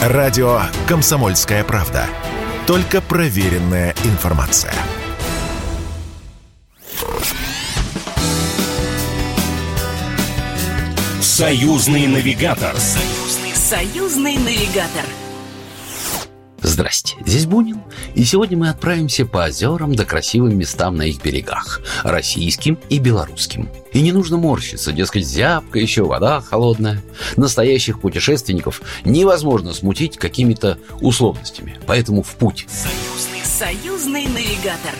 Радио «Комсомольская правда». Только проверенная информация. Союзный навигатор. Союзный, союзный навигатор. Здрасте, здесь Бунин, и сегодня мы отправимся по озерам да красивым местам на их берегах, российским и белорусским. И не нужно морщиться, дескать, зябка, еще вода холодная. Настоящих путешественников невозможно смутить какими-то условностями, поэтому в путь. Союзный, союзный навигатор.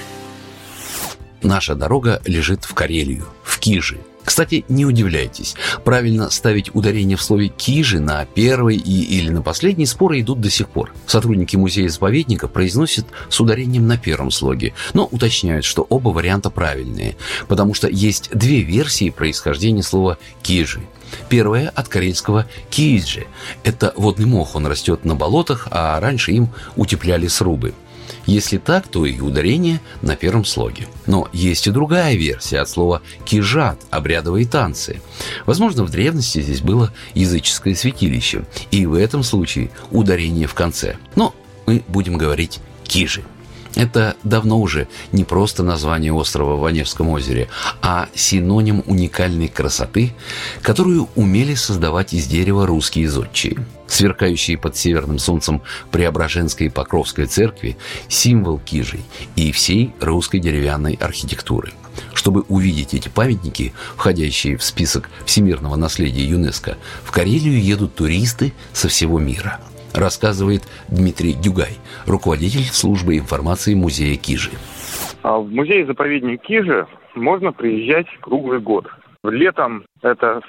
Наша дорога лежит в Карелию, в Кижи, кстати, не удивляйтесь. Правильно ставить ударение в слове «кижи» на первый и или на последний споры идут до сих пор. Сотрудники музея-заповедника произносят с ударением на первом слоге, но уточняют, что оба варианта правильные, потому что есть две версии происхождения слова «кижи». Первая от карельского «кииджи». Это водный мох, он растет на болотах, а раньше им утепляли срубы. Если так, то и ударение на первом слоге. Но есть и другая версия от слова «кижат» – обрядовые танцы. Возможно, в древности здесь было языческое святилище, и в этом случае ударение в конце. Но мы будем говорить «кижи». Это давно уже не просто название острова в Онежском озере, а синоним уникальной красоты, которую умели создавать из дерева русские зодчие. Сверкающие под северным солнцем Преображенской и Покровской церкви – символ Кижей и всей русской деревянной архитектуры. Чтобы увидеть эти памятники, входящие в список всемирного наследия ЮНЕСКо, в Карелию едут туристы со всего мира – рассказывает Дмитрий Дюгай, руководитель службы информации музея Кижи. А в музей-заповедник Кижи можно приезжать круглый год. Летом это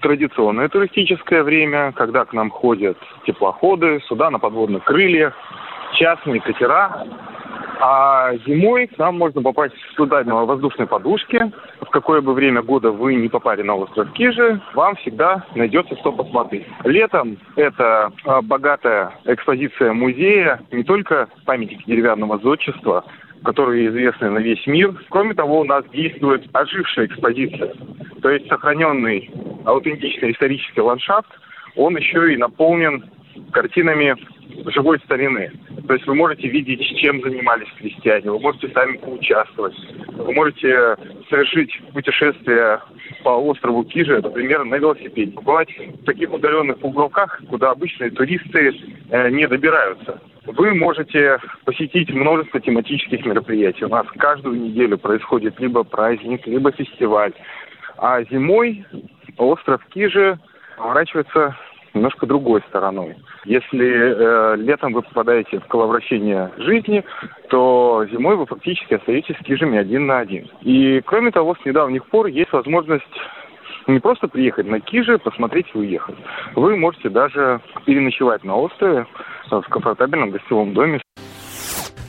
традиционное туристическое время, когда к нам ходят теплоходы, суда на подводных крыльях, частные катера. А зимой к нам можно попасть туда на воздушной подушке. В какое бы время года вы не попали на остров Кижи, вам всегда найдется что посмотреть. Летом это а, богатая экспозиция музея, не только памятники деревянного зодчества, которые известны на весь мир. Кроме того, у нас действует ожившая экспозиция. То есть сохраненный аутентичный исторический ландшафт, он еще и наполнен картинами живой старины. То есть вы можете видеть, чем занимались крестьяне, вы можете сами поучаствовать, вы можете совершить путешествие по острову Кижи, например, на велосипеде. Побывать в таких удаленных уголках, куда обычные туристы э, не добираются. Вы можете посетить множество тематических мероприятий. У нас каждую неделю происходит либо праздник, либо фестиваль. А зимой остров Кижи поворачивается немножко другой стороной. Если э, летом вы попадаете в коловращение жизни, то зимой вы фактически остаетесь с кижами один на один. И кроме того, с недавних пор есть возможность не просто приехать на Кижи, посмотреть и уехать. Вы можете даже переночевать на острове в комфортабельном гостевом доме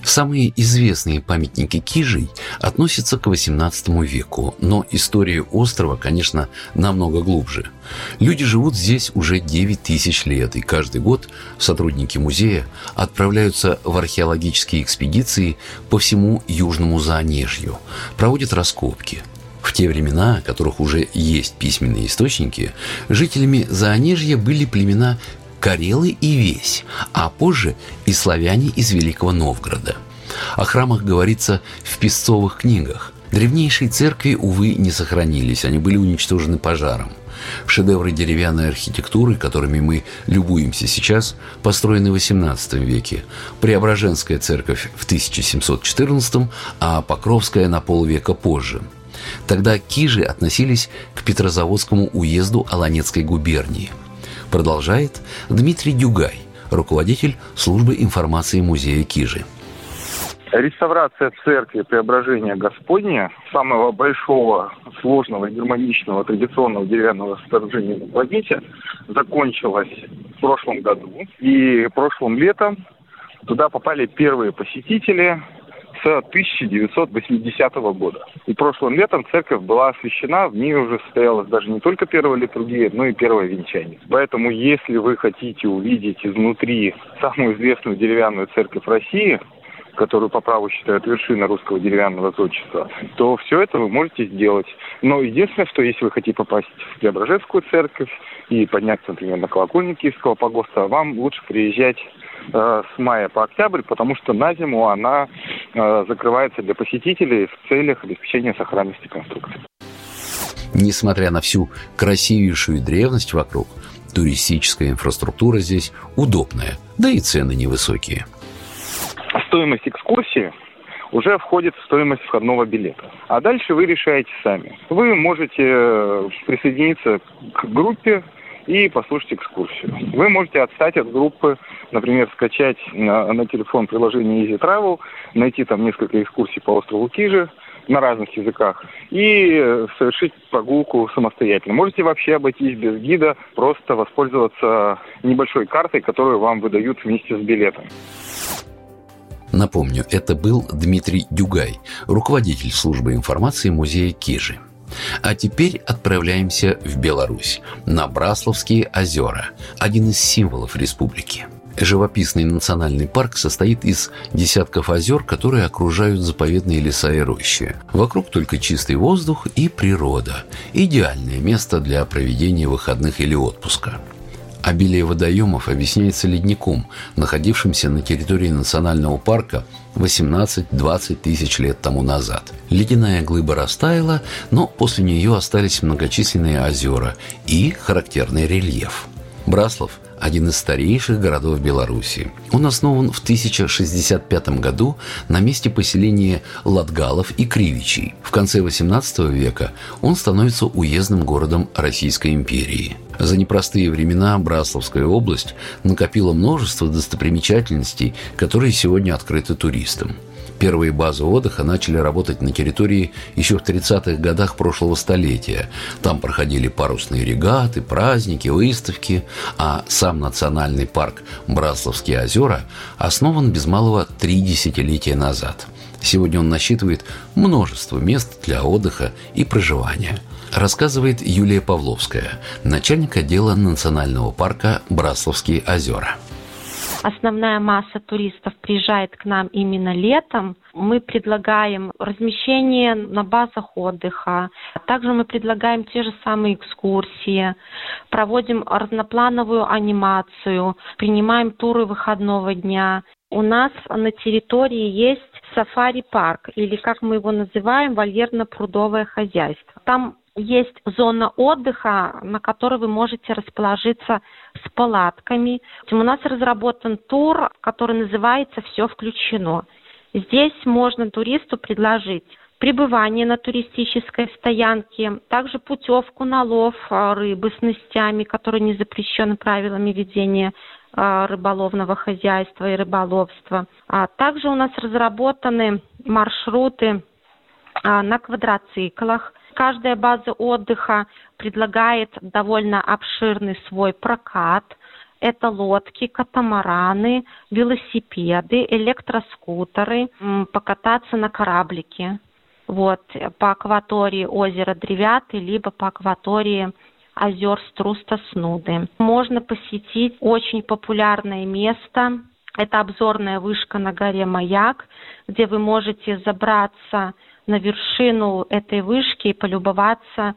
Самые известные памятники Кижей относятся к XVIII веку, но история острова, конечно, намного глубже. Люди живут здесь уже 9 тысяч лет, и каждый год сотрудники музея отправляются в археологические экспедиции по всему Южному Заонежью, проводят раскопки – в те времена, о которых уже есть письменные источники, жителями Заонежья были племена карелы и весь, а позже и славяне из Великого Новгорода. О храмах говорится в песцовых книгах. Древнейшие церкви, увы, не сохранились, они были уничтожены пожаром. Шедевры деревянной архитектуры, которыми мы любуемся сейчас, построены в XVIII веке. Преображенская церковь в 1714, а Покровская на полвека позже. Тогда кижи относились к Петрозаводскому уезду Аланецкой губернии – Продолжает Дмитрий Дюгай, руководитель службы информации музея Кижи. Реставрация церкви Преображения Господня, самого большого, сложного, гармоничного, традиционного деревянного сооружения на планете, закончилась в прошлом году. И прошлым летом туда попали первые посетители с 1980 года. И прошлым летом церковь была освящена, в ней уже состоялась даже не только первая литургия, но и первое венчание. Поэтому, если вы хотите увидеть изнутри самую известную деревянную церковь России, которую по праву считают вершиной русского деревянного зодчества, то все это вы можете сделать. Но единственное, что если вы хотите попасть в Преображенскую церковь и подняться, например, на колокольник Киевского погоста, вам лучше приезжать э, с мая по октябрь, потому что на зиму она закрывается для посетителей в целях обеспечения сохранности конструкции. Несмотря на всю красивейшую древность вокруг, туристическая инфраструктура здесь удобная, да и цены невысокие. Стоимость экскурсии уже входит в стоимость входного билета. А дальше вы решаете сами. Вы можете э, присоединиться к группе и послушать экскурсию. Вы можете отстать от группы, например, скачать на, на телефон приложение Easy Travel, найти там несколько экскурсий по острову Кижи, на разных языках и э, совершить прогулку самостоятельно. Можете вообще обойтись без гида, просто воспользоваться небольшой картой, которую вам выдают вместе с билетом. Напомню, это был Дмитрий Дюгай, руководитель службы информации музея Кижи. А теперь отправляемся в Беларусь, на Брасловские озера, один из символов республики – Живописный национальный парк состоит из десятков озер, которые окружают заповедные леса и рощи. Вокруг только чистый воздух и природа. Идеальное место для проведения выходных или отпуска. Обилие водоемов объясняется ледником, находившимся на территории национального парка 18-20 тысяч лет тому назад. Ледяная глыба растаяла, но после нее остались многочисленные озера и характерный рельеф. Браслов – один из старейших городов Беларуси. Он основан в 1065 году на месте поселения Латгалов и Кривичей. В конце XVIII века он становится уездным городом Российской империи. За непростые времена Брасловская область накопила множество достопримечательностей, которые сегодня открыты туристам. Первые базы отдыха начали работать на территории еще в 30-х годах прошлого столетия. Там проходили парусные регаты, праздники, выставки, а сам национальный парк Брасловские озера основан без малого три десятилетия назад. Сегодня он насчитывает множество мест для отдыха и проживания – рассказывает Юлия Павловская, начальник отдела национального парка Брасловские озера основная масса туристов приезжает к нам именно летом, мы предлагаем размещение на базах отдыха. Также мы предлагаем те же самые экскурсии, проводим разноплановую анимацию, принимаем туры выходного дня. У нас на территории есть сафари-парк, или как мы его называем, вольерно-прудовое хозяйство. Там есть зона отдыха, на которой вы можете расположиться с палатками. У нас разработан тур, который называется «Все включено». Здесь можно туристу предложить пребывание на туристической стоянке, также путевку на лов а, рыбы с снастями, которые не запрещены правилами ведения а, рыболовного хозяйства и рыболовства. А также у нас разработаны маршруты на квадроциклах, Каждая база отдыха предлагает довольно обширный свой прокат. Это лодки, катамараны, велосипеды, электроскутеры, покататься на кораблике. Вот, по акватории озера Древяты, либо по акватории озер Струста Снуды. Можно посетить очень популярное место. Это обзорная вышка на горе Маяк, где вы можете забраться на вершину этой вышки и полюбоваться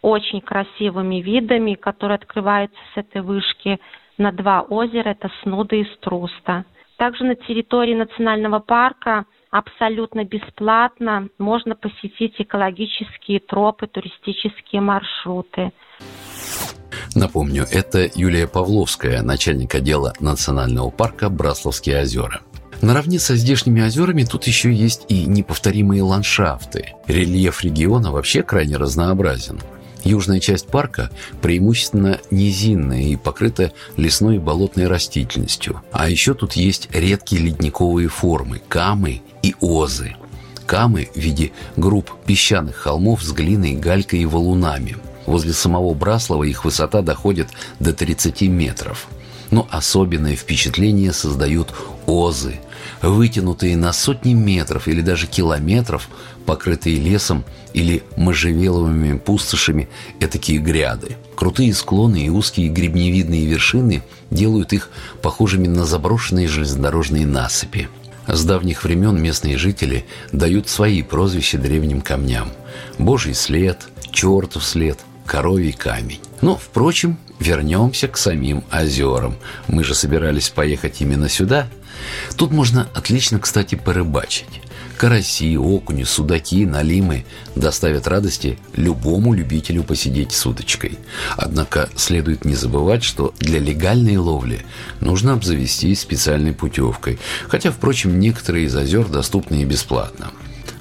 очень красивыми видами, которые открываются с этой вышки на два озера, это Снуда и Струста. Также на территории национального парка абсолютно бесплатно можно посетить экологические тропы, туристические маршруты. Напомню, это Юлия Павловская, начальник отдела национального парка Брасловские озера. Наравне со здешними озерами тут еще есть и неповторимые ландшафты. Рельеф региона вообще крайне разнообразен. Южная часть парка преимущественно низинная и покрыта лесной и болотной растительностью. А еще тут есть редкие ледниковые формы – камы и озы. Камы в виде групп песчаных холмов с глиной, галькой и валунами. Возле самого Браслова их высота доходит до 30 метров. Но особенное впечатление создают озы – вытянутые на сотни метров или даже километров, покрытые лесом или можжевеловыми пустошами этакие гряды. Крутые склоны и узкие гребневидные вершины делают их похожими на заброшенные железнодорожные насыпи. С давних времен местные жители дают свои прозвища древним камням. Божий след, чертов след, коровий камень. Но, впрочем, вернемся к самим озерам. Мы же собирались поехать именно сюда. Тут можно отлично, кстати, порыбачить. Караси, окуни, судаки, налимы доставят радости любому любителю посидеть с удочкой. Однако следует не забывать, что для легальной ловли нужно обзавестись специальной путевкой, хотя, впрочем, некоторые из озер доступны и бесплатно.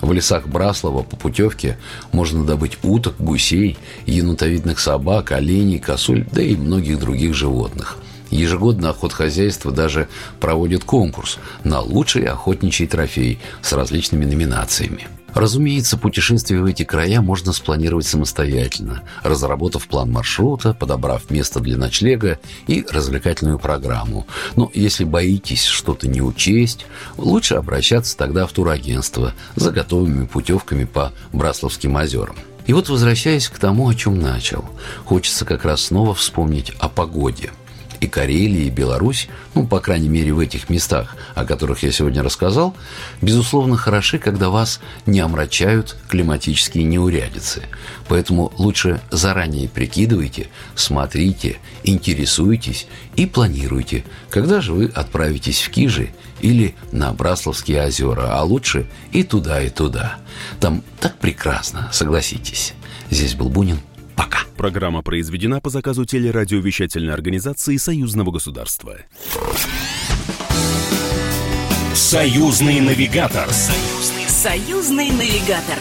В лесах Браслова по путевке можно добыть уток, гусей, енотовидных собак, оленей, косуль, да и многих других животных – Ежегодно охотхозяйство даже проводит конкурс на лучший охотничий трофей с различными номинациями. Разумеется, путешествие в эти края можно спланировать самостоятельно, разработав план маршрута, подобрав место для ночлега и развлекательную программу. Но если боитесь что-то не учесть, лучше обращаться тогда в турагентство за готовыми путевками по Брасловским озерам. И вот возвращаясь к тому, о чем начал, хочется как раз снова вспомнить о погоде – и Карелия, и Беларусь, ну, по крайней мере, в этих местах, о которых я сегодня рассказал, безусловно, хороши, когда вас не омрачают климатические неурядицы. Поэтому лучше заранее прикидывайте, смотрите, интересуйтесь и планируйте, когда же вы отправитесь в Кижи или на Брасловские озера, а лучше и туда, и туда. Там так прекрасно, согласитесь. Здесь был Бунин. Пока. Программа произведена по заказу телерадиовещательной организации Союзного государства. Союзный навигатор. Союзный, союзный навигатор.